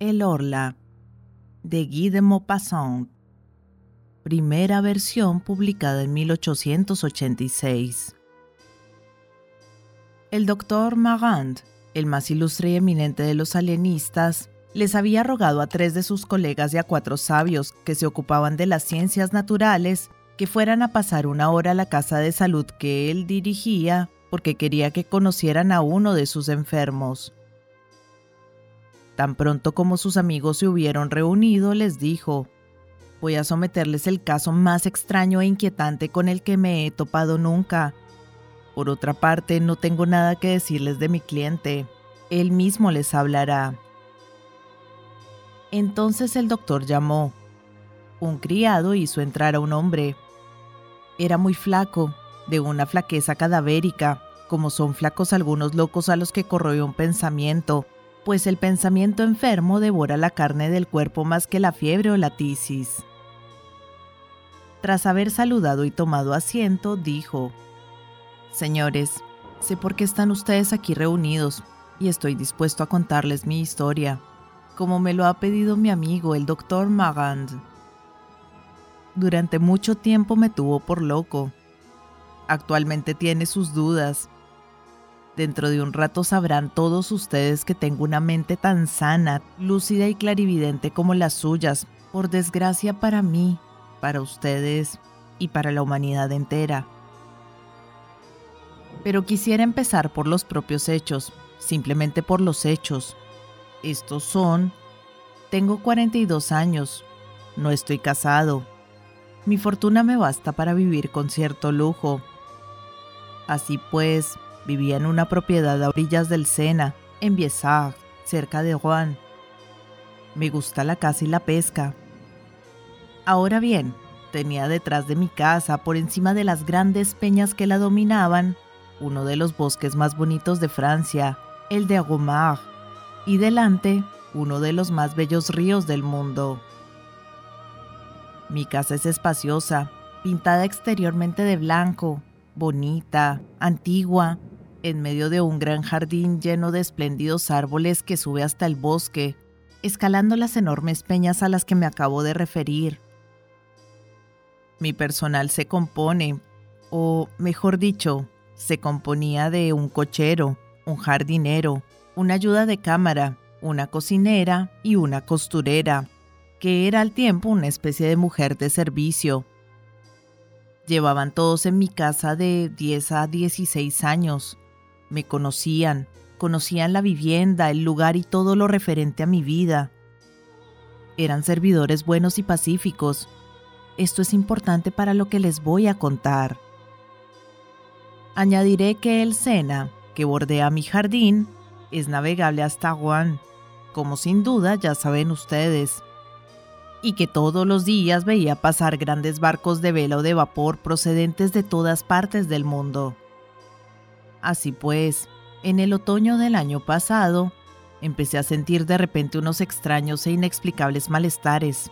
El Orla, de Guy de Maupassant. Primera versión publicada en 1886. El doctor Marand, el más ilustre y eminente de los alienistas, les había rogado a tres de sus colegas y a cuatro sabios que se ocupaban de las ciencias naturales que fueran a pasar una hora a la casa de salud que él dirigía porque quería que conocieran a uno de sus enfermos. Tan pronto como sus amigos se hubieron reunido, les dijo, voy a someterles el caso más extraño e inquietante con el que me he topado nunca. Por otra parte, no tengo nada que decirles de mi cliente. Él mismo les hablará. Entonces el doctor llamó. Un criado hizo entrar a un hombre. Era muy flaco, de una flaqueza cadavérica, como son flacos algunos locos a los que corroe un pensamiento, pues el pensamiento enfermo devora la carne del cuerpo más que la fiebre o la tisis. Tras haber saludado y tomado asiento, dijo, Señores, sé por qué están ustedes aquí reunidos y estoy dispuesto a contarles mi historia, como me lo ha pedido mi amigo el doctor Magand. Durante mucho tiempo me tuvo por loco. Actualmente tiene sus dudas. Dentro de un rato sabrán todos ustedes que tengo una mente tan sana, lúcida y clarividente como las suyas, por desgracia para mí, para ustedes y para la humanidad entera. Pero quisiera empezar por los propios hechos, simplemente por los hechos. Estos son, tengo 42 años, no estoy casado, mi fortuna me basta para vivir con cierto lujo. Así pues, vivía en una propiedad a orillas del Sena, en Biesag, cerca de Rouen. Me gusta la caza y la pesca. Ahora bien, tenía detrás de mi casa, por encima de las grandes peñas que la dominaban, uno de los bosques más bonitos de Francia, el de Agomar, y delante, uno de los más bellos ríos del mundo. Mi casa es espaciosa, pintada exteriormente de blanco, bonita, antigua, en medio de un gran jardín lleno de espléndidos árboles que sube hasta el bosque, escalando las enormes peñas a las que me acabo de referir. Mi personal se compone, o mejor dicho, se componía de un cochero, un jardinero, una ayuda de cámara, una cocinera y una costurera, que era al tiempo una especie de mujer de servicio. Llevaban todos en mi casa de 10 a 16 años. Me conocían, conocían la vivienda, el lugar y todo lo referente a mi vida. Eran servidores buenos y pacíficos. Esto es importante para lo que les voy a contar. Añadiré que el Sena, que bordea mi jardín, es navegable hasta Juan, como sin duda ya saben ustedes, y que todos los días veía pasar grandes barcos de vela o de vapor procedentes de todas partes del mundo. Así pues, en el otoño del año pasado, empecé a sentir de repente unos extraños e inexplicables malestares.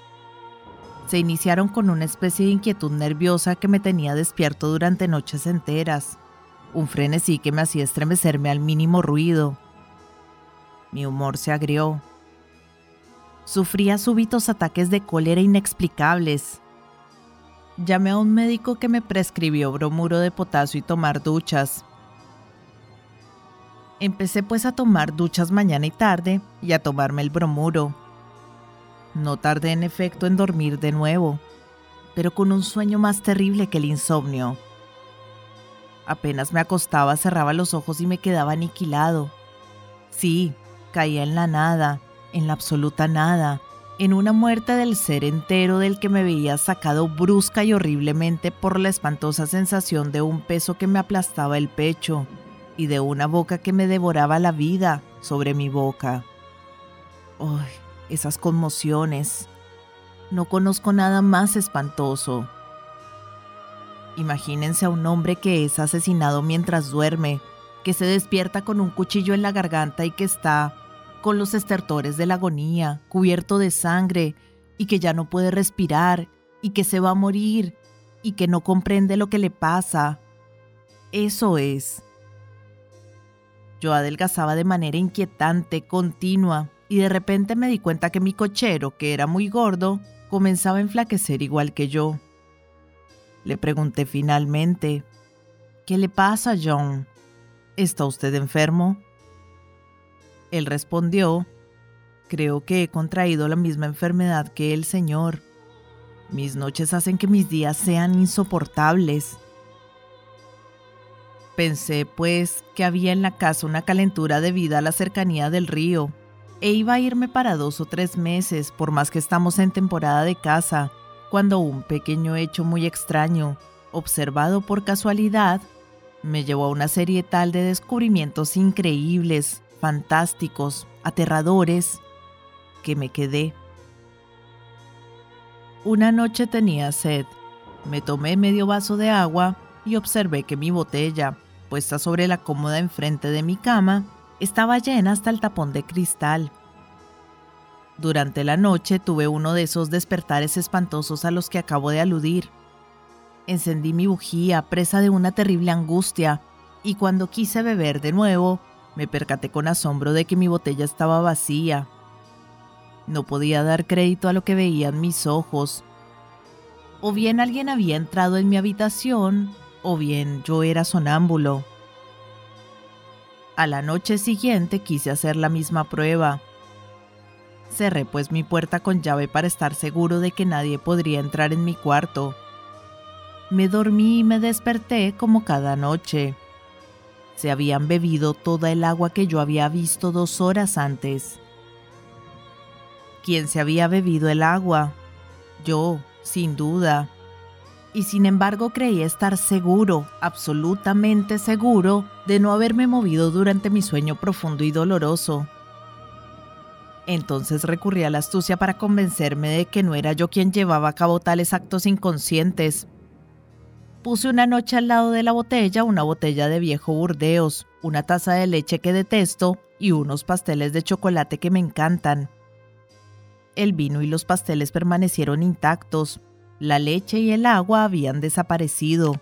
Se iniciaron con una especie de inquietud nerviosa que me tenía despierto durante noches enteras un frenesí que me hacía estremecerme al mínimo ruido. Mi humor se agrió. Sufría súbitos ataques de cólera inexplicables. Llamé a un médico que me prescribió bromuro de potasio y tomar duchas. Empecé pues a tomar duchas mañana y tarde y a tomarme el bromuro. No tardé en efecto en dormir de nuevo, pero con un sueño más terrible que el insomnio. Apenas me acostaba, cerraba los ojos y me quedaba aniquilado. Sí, caía en la nada, en la absoluta nada, en una muerte del ser entero del que me veía sacado brusca y horriblemente por la espantosa sensación de un peso que me aplastaba el pecho y de una boca que me devoraba la vida sobre mi boca. ¡Ay! Esas conmociones. No conozco nada más espantoso. Imagínense a un hombre que es asesinado mientras duerme, que se despierta con un cuchillo en la garganta y que está con los estertores de la agonía, cubierto de sangre, y que ya no puede respirar, y que se va a morir, y que no comprende lo que le pasa. Eso es. Yo adelgazaba de manera inquietante, continua, y de repente me di cuenta que mi cochero, que era muy gordo, comenzaba a enflaquecer igual que yo. Le pregunté finalmente, ¿Qué le pasa, John? ¿Está usted enfermo? Él respondió, Creo que he contraído la misma enfermedad que el Señor. Mis noches hacen que mis días sean insoportables. Pensé, pues, que había en la casa una calentura debido a la cercanía del río, e iba a irme para dos o tres meses, por más que estamos en temporada de caza, cuando un pequeño hecho muy extraño, observado por casualidad, me llevó a una serie tal de descubrimientos increíbles, fantásticos, aterradores, que me quedé. Una noche tenía sed. Me tomé medio vaso de agua y observé que mi botella, puesta sobre la cómoda enfrente de mi cama, estaba llena hasta el tapón de cristal. Durante la noche tuve uno de esos despertares espantosos a los que acabo de aludir. Encendí mi bujía, presa de una terrible angustia, y cuando quise beber de nuevo, me percaté con asombro de que mi botella estaba vacía. No podía dar crédito a lo que veían mis ojos. O bien alguien había entrado en mi habitación, o bien yo era sonámbulo. A la noche siguiente quise hacer la misma prueba. Cerré pues mi puerta con llave para estar seguro de que nadie podría entrar en mi cuarto. Me dormí y me desperté como cada noche. Se habían bebido toda el agua que yo había visto dos horas antes. ¿Quién se había bebido el agua? Yo, sin duda. Y sin embargo creí estar seguro, absolutamente seguro, de no haberme movido durante mi sueño profundo y doloroso. Entonces recurrí a la astucia para convencerme de que no era yo quien llevaba a cabo tales actos inconscientes, Puse una noche al lado de la botella una botella de viejo Burdeos, una taza de leche que detesto y unos pasteles de chocolate que me encantan. El vino y los pasteles permanecieron intactos, la leche y el agua habían desaparecido.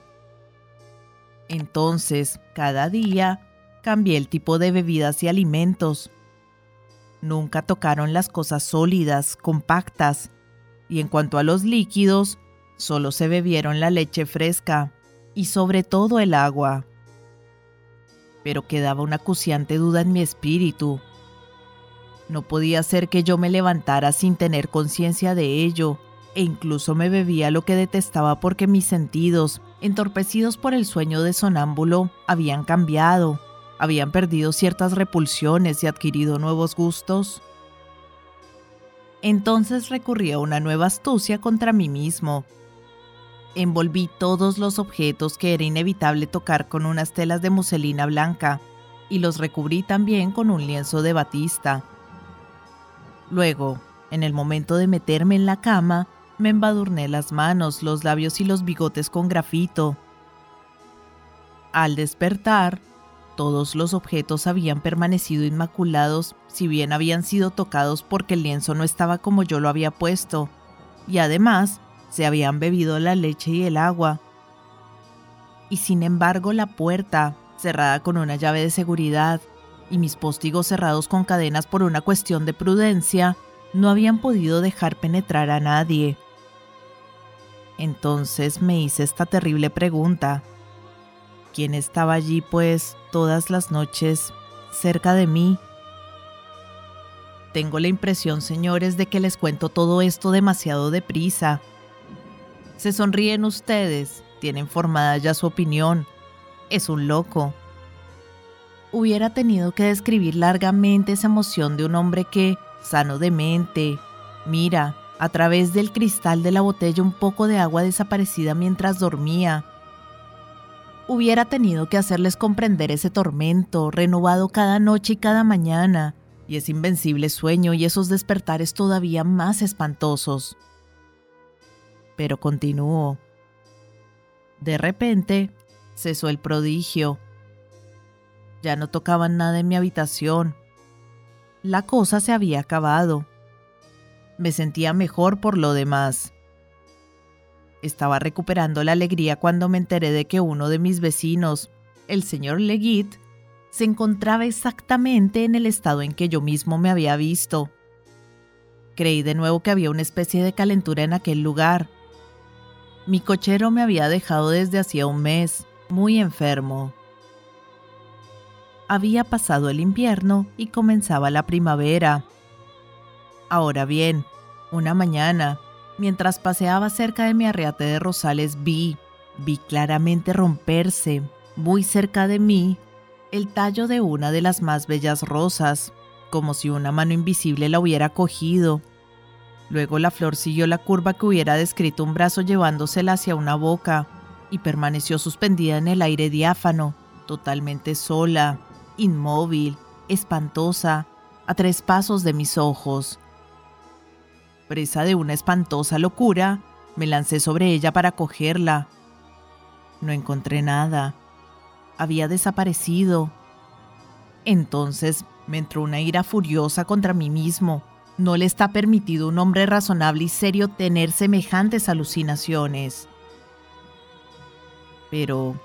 Entonces, cada día, cambié el tipo de bebidas y alimentos. Nunca tocaron las cosas sólidas, compactas, y en cuanto a los líquidos, Solo se bebieron la leche fresca y sobre todo el agua. Pero quedaba una acuciante duda en mi espíritu. No podía ser que yo me levantara sin tener conciencia de ello, e incluso me bebía lo que detestaba porque mis sentidos, entorpecidos por el sueño de sonámbulo, habían cambiado, habían perdido ciertas repulsiones y adquirido nuevos gustos. Entonces recurrí a una nueva astucia contra mí mismo, envolví todos los objetos que era inevitable tocar con unas telas de muselina blanca y los recubrí también con un lienzo de batista. Luego, en el momento de meterme en la cama, me embadurné las manos, los labios y los bigotes con grafito. Al despertar, todos los objetos habían permanecido inmaculados, si bien habían sido tocados porque el lienzo no estaba como yo lo había puesto, y además se habían bebido la leche y el agua. Y sin embargo la puerta, cerrada con una llave de seguridad, y mis postigos cerrados con cadenas por una cuestión de prudencia, no habían podido dejar penetrar a nadie. Entonces me hice esta terrible pregunta. ¿Quién estaba allí, pues, todas las noches, cerca de mí? Tengo la impresión, señores, de que les cuento todo esto demasiado deprisa. Se sonríen ustedes, tienen formada ya su opinión. Es un loco. Hubiera tenido que describir largamente esa emoción de un hombre que, sano de mente, mira a través del cristal de la botella un poco de agua desaparecida mientras dormía. Hubiera tenido que hacerles comprender ese tormento, renovado cada noche y cada mañana, y ese invencible sueño y esos despertares todavía más espantosos pero continuó. De repente, cesó el prodigio. Ya no tocaban nada en mi habitación. La cosa se había acabado. Me sentía mejor por lo demás. Estaba recuperando la alegría cuando me enteré de que uno de mis vecinos, el señor Leggit, se encontraba exactamente en el estado en que yo mismo me había visto. Creí de nuevo que había una especie de calentura en aquel lugar. Mi cochero me había dejado desde hacía un mes, muy enfermo. Había pasado el invierno y comenzaba la primavera. Ahora bien, una mañana, mientras paseaba cerca de mi arriate de rosales, vi, vi claramente romperse, muy cerca de mí, el tallo de una de las más bellas rosas, como si una mano invisible la hubiera cogido. Luego la flor siguió la curva que hubiera descrito un brazo llevándosela hacia una boca y permaneció suspendida en el aire diáfano, totalmente sola, inmóvil, espantosa, a tres pasos de mis ojos. Presa de una espantosa locura, me lancé sobre ella para cogerla. No encontré nada. Había desaparecido. Entonces me entró una ira furiosa contra mí mismo. No le está permitido a un hombre razonable y serio tener semejantes alucinaciones. Pero,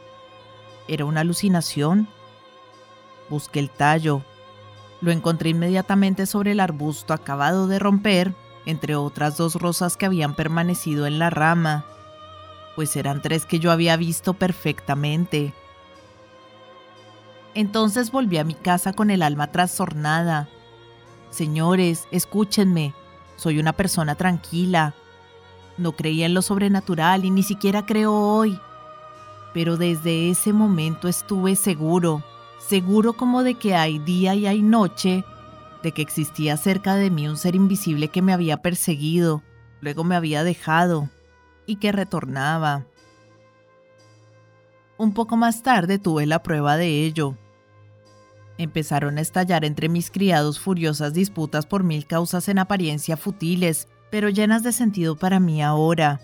¿era una alucinación? Busqué el tallo. Lo encontré inmediatamente sobre el arbusto acabado de romper, entre otras dos rosas que habían permanecido en la rama, pues eran tres que yo había visto perfectamente. Entonces volví a mi casa con el alma trastornada. Señores, escúchenme, soy una persona tranquila. No creía en lo sobrenatural y ni siquiera creo hoy. Pero desde ese momento estuve seguro seguro como de que hay día y hay noche, de que existía cerca de mí un ser invisible que me había perseguido, luego me había dejado y que retornaba. Un poco más tarde tuve la prueba de ello. Empezaron a estallar entre mis criados furiosas disputas por mil causas en apariencia futiles, pero llenas de sentido para mí ahora.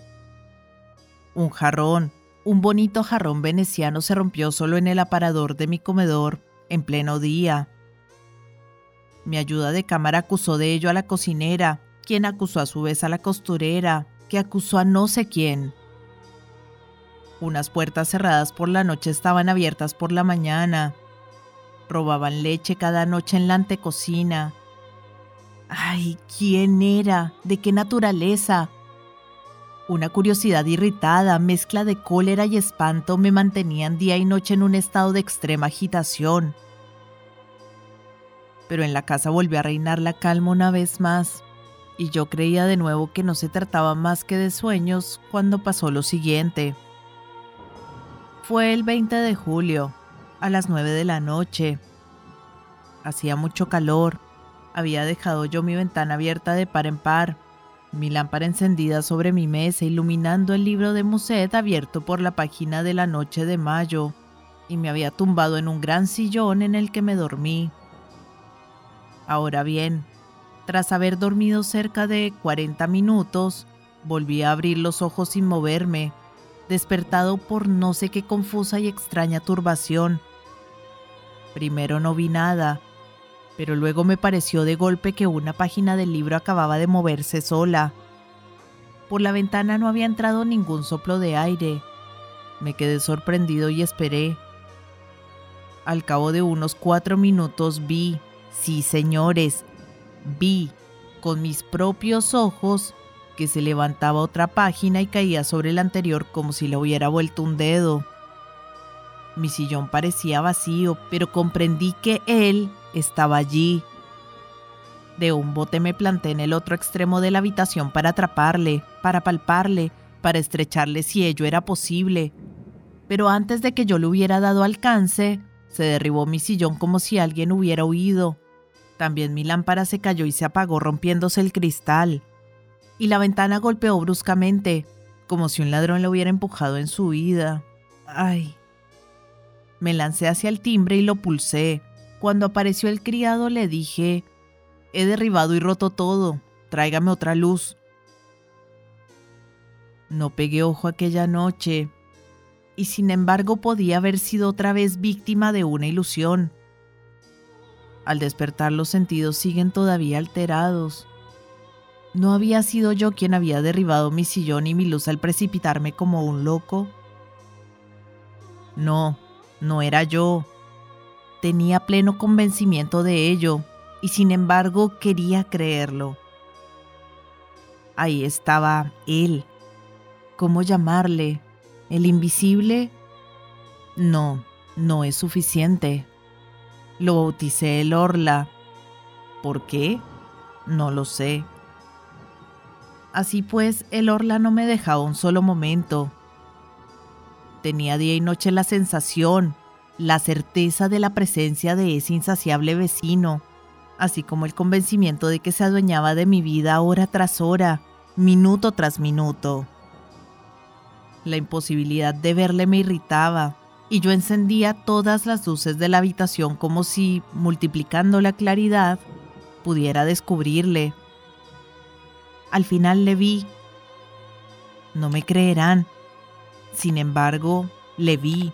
Un jarrón, un bonito jarrón veneciano se rompió solo en el aparador de mi comedor, en pleno día. Mi ayuda de cámara acusó de ello a la cocinera, quien acusó a su vez a la costurera, que acusó a no sé quién. Unas puertas cerradas por la noche estaban abiertas por la mañana. Robaban leche cada noche en la antecocina. Ay, ¿quién era? ¿De qué naturaleza? Una curiosidad irritada, mezcla de cólera y espanto me mantenían día y noche en un estado de extrema agitación. Pero en la casa volvió a reinar la calma una vez más, y yo creía de nuevo que no se trataba más que de sueños cuando pasó lo siguiente. Fue el 20 de julio, a las 9 de la noche. Hacía mucho calor. Había dejado yo mi ventana abierta de par en par mi lámpara encendida sobre mi mesa iluminando el libro de Muset abierto por la página de la noche de mayo, y me había tumbado en un gran sillón en el que me dormí. Ahora bien, tras haber dormido cerca de 40 minutos, volví a abrir los ojos sin moverme, despertado por no sé qué confusa y extraña turbación. Primero no vi nada, pero luego me pareció de golpe que una página del libro acababa de moverse sola. Por la ventana no había entrado ningún soplo de aire. Me quedé sorprendido y esperé. Al cabo de unos cuatro minutos vi, sí señores, vi con mis propios ojos que se levantaba otra página y caía sobre la anterior como si le hubiera vuelto un dedo. Mi sillón parecía vacío, pero comprendí que él estaba allí. De un bote me planté en el otro extremo de la habitación para atraparle, para palparle, para estrecharle si ello era posible. Pero antes de que yo le hubiera dado alcance, se derribó mi sillón como si alguien hubiera huido. También mi lámpara se cayó y se apagó rompiéndose el cristal. Y la ventana golpeó bruscamente, como si un ladrón la hubiera empujado en su huida. ¡Ay! Me lancé hacia el timbre y lo pulsé. Cuando apareció el criado le dije, he derribado y roto todo, tráigame otra luz. No pegué ojo aquella noche, y sin embargo podía haber sido otra vez víctima de una ilusión. Al despertar los sentidos siguen todavía alterados. ¿No había sido yo quien había derribado mi sillón y mi luz al precipitarme como un loco? No, no era yo Tenía pleno convencimiento de ello y sin embargo quería creerlo. Ahí estaba él. ¿Cómo llamarle? ¿El invisible? No, no es suficiente. Lo bauticé el Orla. ¿Por qué? No lo sé. Así pues, el Orla no me dejaba un solo momento. Tenía día y noche la sensación, la certeza de la presencia de ese insaciable vecino, así como el convencimiento de que se adueñaba de mi vida hora tras hora, minuto tras minuto. La imposibilidad de verle me irritaba, y yo encendía todas las luces de la habitación como si, multiplicando la claridad, pudiera descubrirle. Al final le vi. No me creerán. Sin embargo, le vi.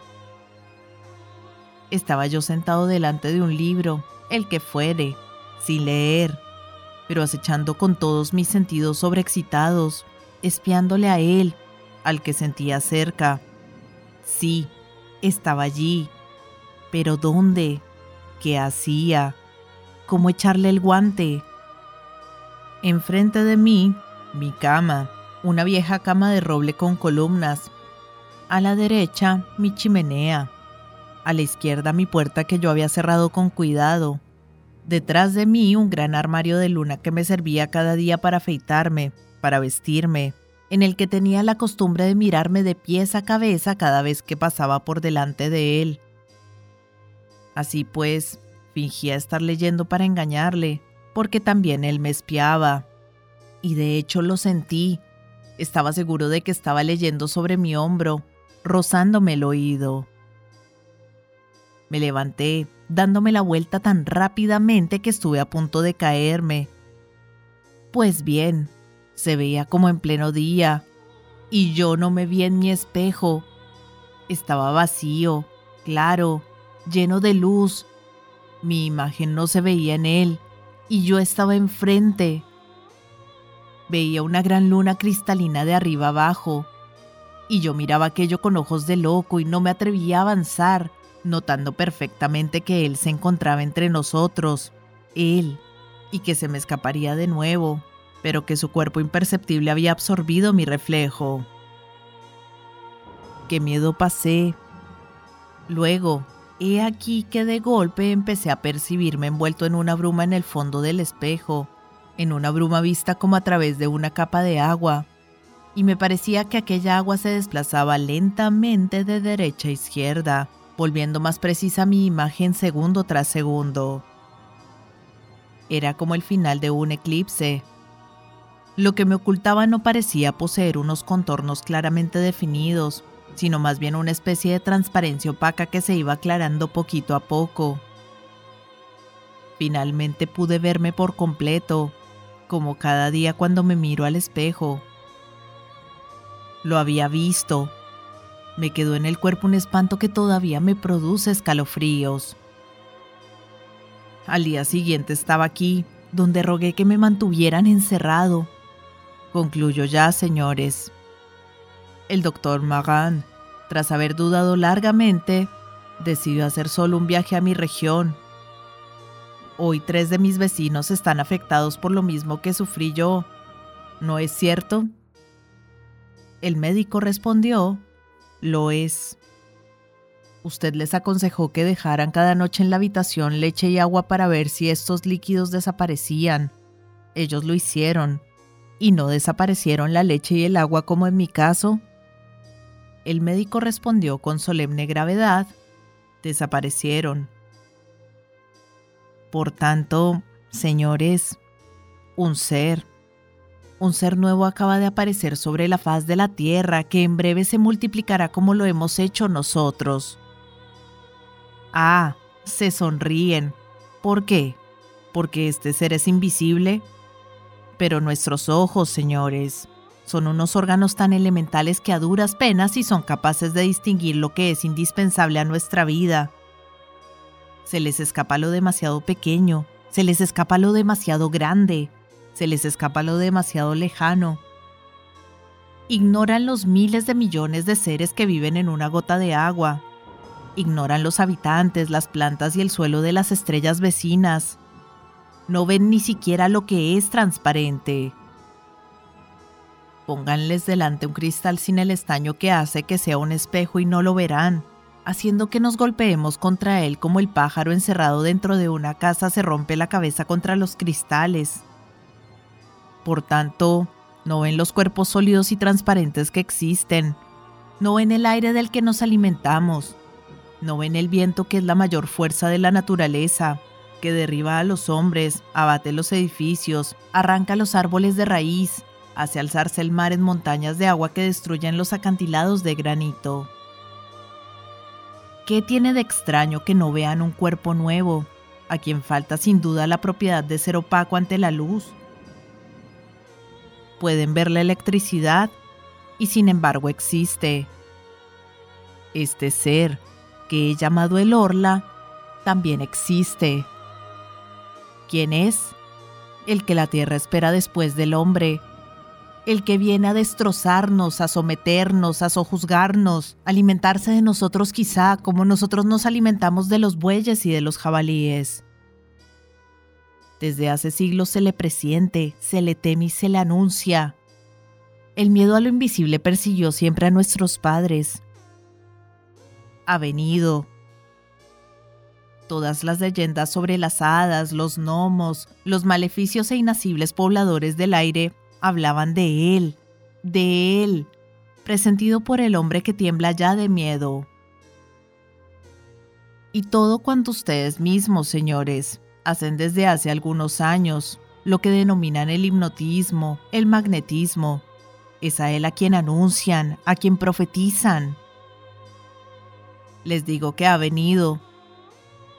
Estaba yo sentado delante de un libro, el que fuere, sin leer, pero acechando con todos mis sentidos sobreexcitados, espiándole a él, al que sentía cerca. Sí, estaba allí. Pero ¿dónde? ¿Qué hacía? ¿Cómo echarle el guante? Enfrente de mí, mi cama, una vieja cama de roble con columnas. A la derecha, mi chimenea. A la izquierda, mi puerta que yo había cerrado con cuidado. Detrás de mí, un gran armario de luna que me servía cada día para afeitarme, para vestirme, en el que tenía la costumbre de mirarme de pies a cabeza cada vez que pasaba por delante de él. Así pues, fingía estar leyendo para engañarle, porque también él me espiaba. Y de hecho lo sentí. Estaba seguro de que estaba leyendo sobre mi hombro, rozándome el oído. Me levanté, dándome la vuelta tan rápidamente que estuve a punto de caerme. Pues bien, se veía como en pleno día, y yo no me vi en mi espejo. Estaba vacío, claro, lleno de luz. Mi imagen no se veía en él, y yo estaba enfrente. Veía una gran luna cristalina de arriba abajo, y yo miraba aquello con ojos de loco y no me atrevía a avanzar, notando perfectamente que él se encontraba entre nosotros, él, y que se me escaparía de nuevo pero que su cuerpo imperceptible había absorbido mi reflejo. Qué miedo pasé. Luego, he aquí que de golpe empecé a percibirme envuelto en una bruma en el fondo del espejo, en una bruma vista como a través de una capa de agua, y me parecía que aquella agua se desplazaba lentamente de derecha a izquierda, volviendo más precisa mi imagen segundo tras segundo. Era como el final de un eclipse, lo que me ocultaba no parecía poseer unos contornos claramente definidos, sino más bien una especie de transparencia opaca que se iba aclarando poquito a poco. Finalmente pude verme por completo, como cada día cuando me miro al espejo. Lo había visto. Me quedó en el cuerpo un espanto que todavía me produce escalofríos. Al día siguiente estaba aquí, donde rogué que me mantuvieran encerrado Concluyo ya, señores. El doctor Magan, tras haber dudado largamente, decidió hacer solo un viaje a mi región. Hoy tres de mis vecinos están afectados por lo mismo que sufrí yo. ¿No es cierto? El médico respondió, lo es. Usted les aconsejó que dejaran cada noche en la habitación leche y agua para ver si estos líquidos desaparecían. Ellos lo hicieron y no desaparecieron la leche y el agua como en mi caso? El médico respondió con solemne gravedad, desaparecieron. Por tanto, señores, un ser, un ser nuevo acaba de aparecer sobre la faz de la tierra que en breve se multiplicará como lo hemos hecho nosotros. Ah, se sonríen. ¿Por qué? ¿Porque este ser es invisible? Pero nuestros ojos, señores, son unos órganos tan elementales que a duras penas sí son capaces de distinguir lo que es indispensable a nuestra vida. Se les escapa lo demasiado pequeño, se les escapa lo demasiado grande, se les escapa lo demasiado lejano. Ignoran los miles de millones de seres que viven en una gota de agua. Ignoran los habitantes, las plantas y el suelo de las estrellas vecinas. No ven ni siquiera lo que es transparente. Pónganles delante un cristal sin el estaño que hace que sea un espejo y no lo verán, haciendo que nos golpeemos contra él como el pájaro encerrado dentro de una casa se rompe la cabeza contra los cristales. Por tanto, no ven los cuerpos sólidos y transparentes que existen, no ven el aire del que nos alimentamos, no ven el viento que es la mayor fuerza de la naturaleza, que derriba a los hombres, abate los edificios, arranca los árboles de raíz, hace alzarse el mar en montañas de agua que destruyen los acantilados de granito. ¿Qué tiene de extraño que no vean un cuerpo nuevo, a quien falta sin duda la propiedad de ser opaco ante la luz? Pueden ver la electricidad y sin embargo existe. Este ser, que he llamado el Orla, también existe. ¿Quién es? El que la tierra espera después del hombre, el que viene a destrozarnos, a someternos, a sojuzgarnos, alimentarse de nosotros quizá como nosotros nos alimentamos de los bueyes y de los jabalíes. Desde hace siglos se le presiente, se le teme y se le anuncia. El miedo a lo invisible persiguió siempre a nuestros padres. Ha venido. Todas las leyendas sobre las hadas, los gnomos, los maleficios e inacibles pobladores del aire hablaban de él, de él, presentido por el hombre que tiembla ya de miedo. Y todo cuanto ustedes mismos, señores, hacen desde hace algunos años, lo que denominan el hipnotismo, el magnetismo, es a él a quien anuncian, a quien profetizan. Les digo que ha venido.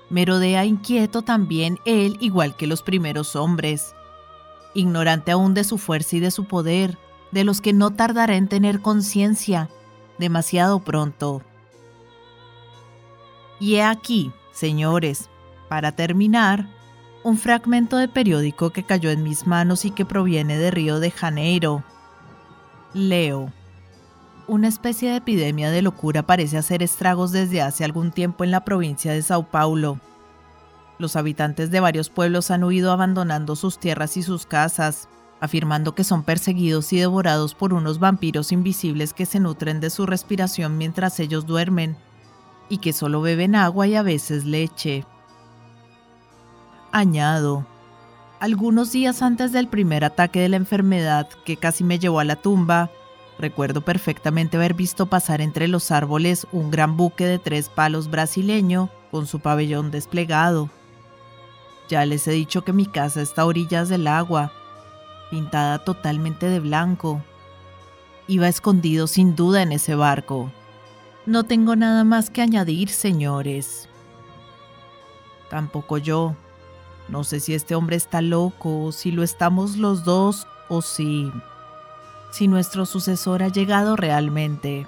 Merodea inquieto también él igual que los primeros hombres, ignorante aún de su fuerza y de su poder, de los que no tardará en tener conciencia, demasiado pronto. Y he aquí, señores, para terminar, un fragmento de periódico que cayó en mis manos y que proviene de Río de Janeiro. Leo. Una especie de epidemia de locura parece hacer estragos desde hace algún tiempo en la provincia de Sao Paulo los habitantes de varios pueblos han huido abandonando sus tierras y sus casas, afirmando que son perseguidos y devorados por unos vampiros invisibles que se nutren de su respiración mientras ellos duermen, y que solo beben agua y a veces leche. Añado, algunos días antes del primer ataque de la enfermedad que casi me llevó a la tumba, recuerdo perfectamente haber visto pasar entre los árboles un gran buque de tres palos brasileño con su pabellón desplegado. Ya les he dicho que mi casa está a orillas del agua, pintada totalmente de blanco. Iba escondido sin duda en ese barco. No tengo nada más que añadir, señores. Tampoco yo. No sé si este hombre está loco, si lo estamos los dos, o si... si nuestro sucesor ha llegado realmente.